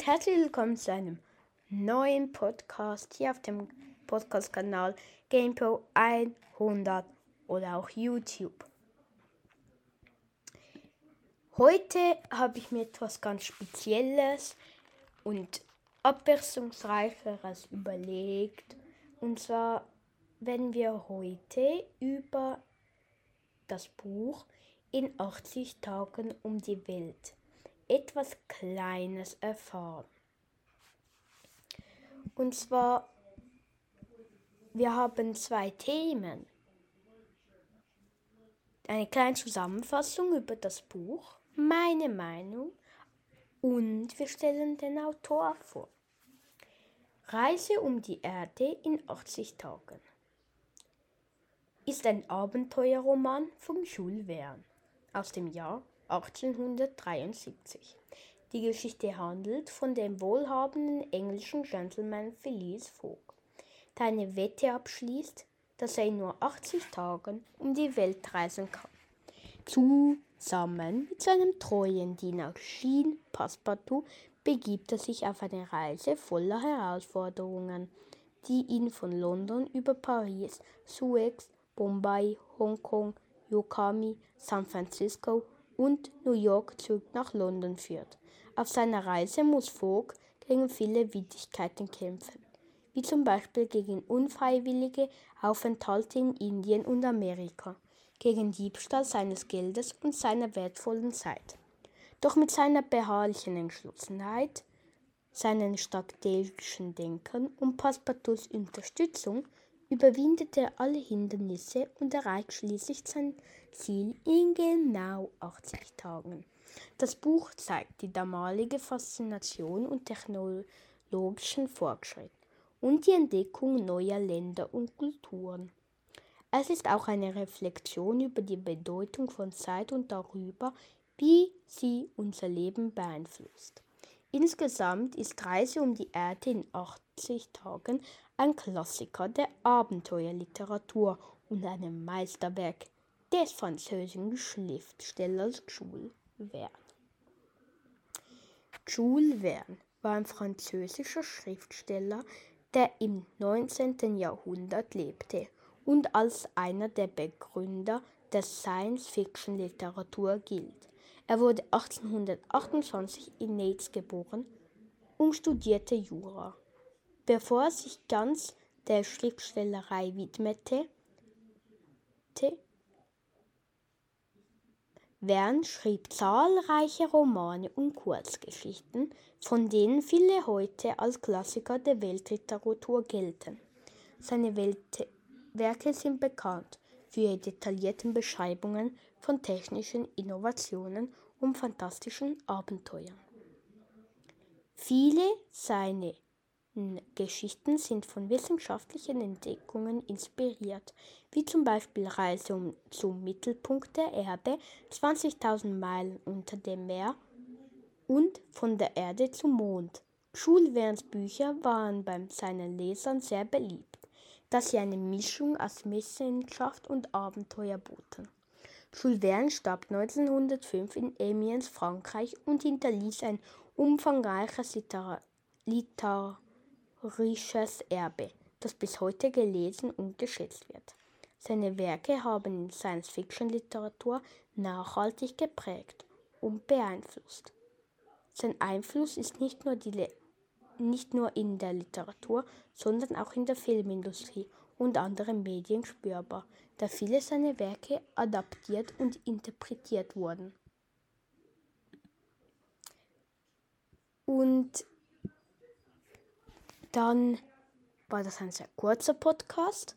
und herzlich willkommen zu einem neuen Podcast hier auf dem Podcast-Kanal GamePro 100 oder auch YouTube. Heute habe ich mir etwas ganz Spezielles und Abwechslungsreicheres überlegt. Und zwar werden wir heute über das Buch in 80 Tagen um die Welt etwas Kleines erfahren. Und zwar, wir haben zwei Themen. Eine kleine Zusammenfassung über das Buch, meine Meinung und wir stellen den Autor vor. Reise um die Erde in 80 Tagen ist ein Abenteuerroman von Jules Verne aus dem Jahr 1873. Die Geschichte handelt von dem wohlhabenden englischen Gentleman Phileas Fogg, der eine Wette abschließt, dass er in nur 80 Tagen um die Welt reisen kann. Zusammen mit seinem treuen Diener Jean Passepartout begibt er sich auf eine Reise voller Herausforderungen, die ihn von London über Paris, Suez, Bombay, Hongkong, Yokohama, San Francisco und New York zurück nach London führt. Auf seiner Reise muss Fogg gegen viele Widrigkeiten kämpfen, wie zum Beispiel gegen unfreiwillige Aufenthalte in Indien und Amerika, gegen Diebstahl seines Geldes und seiner wertvollen Zeit. Doch mit seiner beharrlichen Entschlossenheit, seinen strategischen Denken und Passepartouts Unterstützung überwindet er alle Hindernisse und erreicht schließlich sein Ziel in genau 80 Tagen. Das Buch zeigt die damalige Faszination und technologischen Fortschritt und die Entdeckung neuer Länder und Kulturen. Es ist auch eine Reflexion über die Bedeutung von Zeit und darüber, wie sie unser Leben beeinflusst. Insgesamt ist Reise um die Erde in 80 Tagen ein Klassiker der Abenteuerliteratur und ein Meisterwerk des französischen Schriftstellers Jules Verne. Jules Verne war ein französischer Schriftsteller, der im 19. Jahrhundert lebte und als einer der Begründer der Science-Fiction-Literatur gilt. Er wurde 1828 in Leeds geboren und studierte Jura. Bevor er sich ganz der Schriftstellerei widmete, Wern schrieb zahlreiche Romane und Kurzgeschichten, von denen viele heute als Klassiker der Weltliteratur gelten. Seine Welt Werke sind bekannt für ihre detaillierten Beschreibungen von technischen Innovationen und fantastischen Abenteuern. Viele seiner Geschichten sind von wissenschaftlichen Entdeckungen inspiriert, wie zum Beispiel Reise um, zum Mittelpunkt der Erde, 20.000 Meilen unter dem Meer und von der Erde zum Mond. Jules Bücher waren bei seinen Lesern sehr beliebt, da sie eine Mischung aus Wissenschaft und Abenteuer boten. Jules starb 1905 in Amiens, Frankreich und hinterließ ein umfangreiches Liter literarisches Erbe, das bis heute gelesen und geschätzt wird. Seine Werke haben die Science-Fiction-Literatur nachhaltig geprägt und beeinflusst. Sein Einfluss ist nicht nur, die, nicht nur in der Literatur, sondern auch in der Filmindustrie und anderen Medien spürbar, da viele seiner Werke adaptiert und interpretiert wurden. Und dann war das ein sehr kurzer Podcast.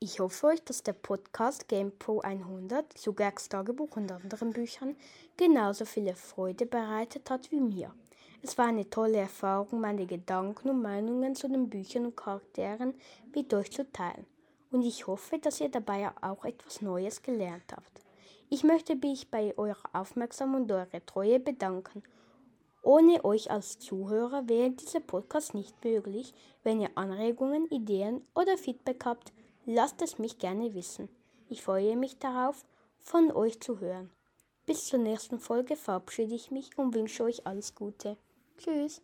Ich hoffe euch, dass der Podcast GamePro 100 zu Gags Tagebuch und anderen Büchern genauso viele Freude bereitet hat wie mir. Es war eine tolle Erfahrung, meine Gedanken und Meinungen zu den Büchern und Charakteren mit euch zu teilen. Und ich hoffe, dass ihr dabei auch etwas Neues gelernt habt. Ich möchte mich bei eurer Aufmerksamkeit und eurer Treue bedanken. Ohne euch als Zuhörer wäre dieser Podcast nicht möglich. Wenn ihr Anregungen, Ideen oder Feedback habt, Lasst es mich gerne wissen. Ich freue mich darauf, von euch zu hören. Bis zur nächsten Folge verabschiede ich mich und wünsche euch alles Gute. Tschüss.